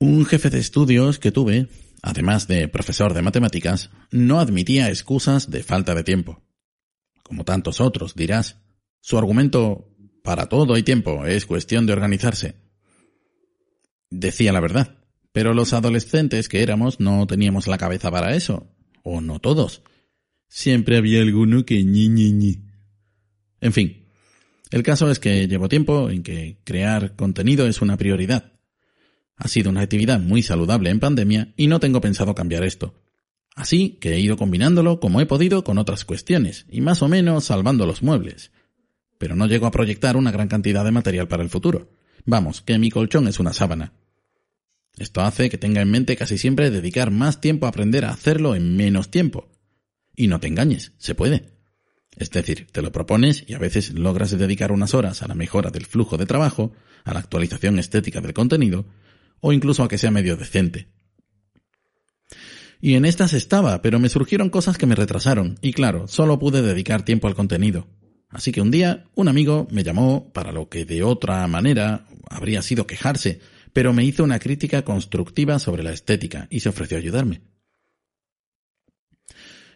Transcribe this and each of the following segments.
Un jefe de estudios que tuve, además de profesor de matemáticas, no admitía excusas de falta de tiempo. Como tantos otros, dirás. Su argumento para todo hay tiempo, es cuestión de organizarse. Decía la verdad, pero los adolescentes que éramos no teníamos la cabeza para eso, o no todos. Siempre había alguno que ñi. En fin, el caso es que llevo tiempo en que crear contenido es una prioridad. Ha sido una actividad muy saludable en pandemia y no tengo pensado cambiar esto. Así que he ido combinándolo como he podido con otras cuestiones y más o menos salvando los muebles. Pero no llego a proyectar una gran cantidad de material para el futuro. Vamos, que mi colchón es una sábana. Esto hace que tenga en mente casi siempre dedicar más tiempo a aprender a hacerlo en menos tiempo. Y no te engañes, se puede. Es decir, te lo propones y a veces logras dedicar unas horas a la mejora del flujo de trabajo, a la actualización estética del contenido, o incluso a que sea medio decente. Y en estas estaba, pero me surgieron cosas que me retrasaron, y claro, solo pude dedicar tiempo al contenido. Así que un día un amigo me llamó para lo que de otra manera habría sido quejarse, pero me hizo una crítica constructiva sobre la estética y se ofreció a ayudarme.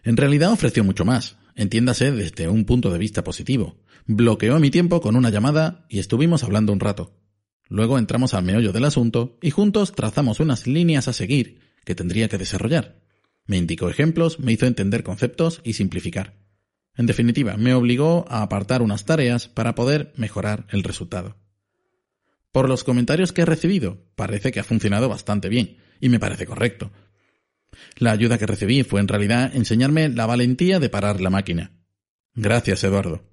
En realidad ofreció mucho más, entiéndase desde un punto de vista positivo. Bloqueó mi tiempo con una llamada y estuvimos hablando un rato. Luego entramos al meollo del asunto y juntos trazamos unas líneas a seguir que tendría que desarrollar. Me indicó ejemplos, me hizo entender conceptos y simplificar. En definitiva, me obligó a apartar unas tareas para poder mejorar el resultado. Por los comentarios que he recibido, parece que ha funcionado bastante bien, y me parece correcto. La ayuda que recibí fue en realidad enseñarme la valentía de parar la máquina. Gracias, Eduardo.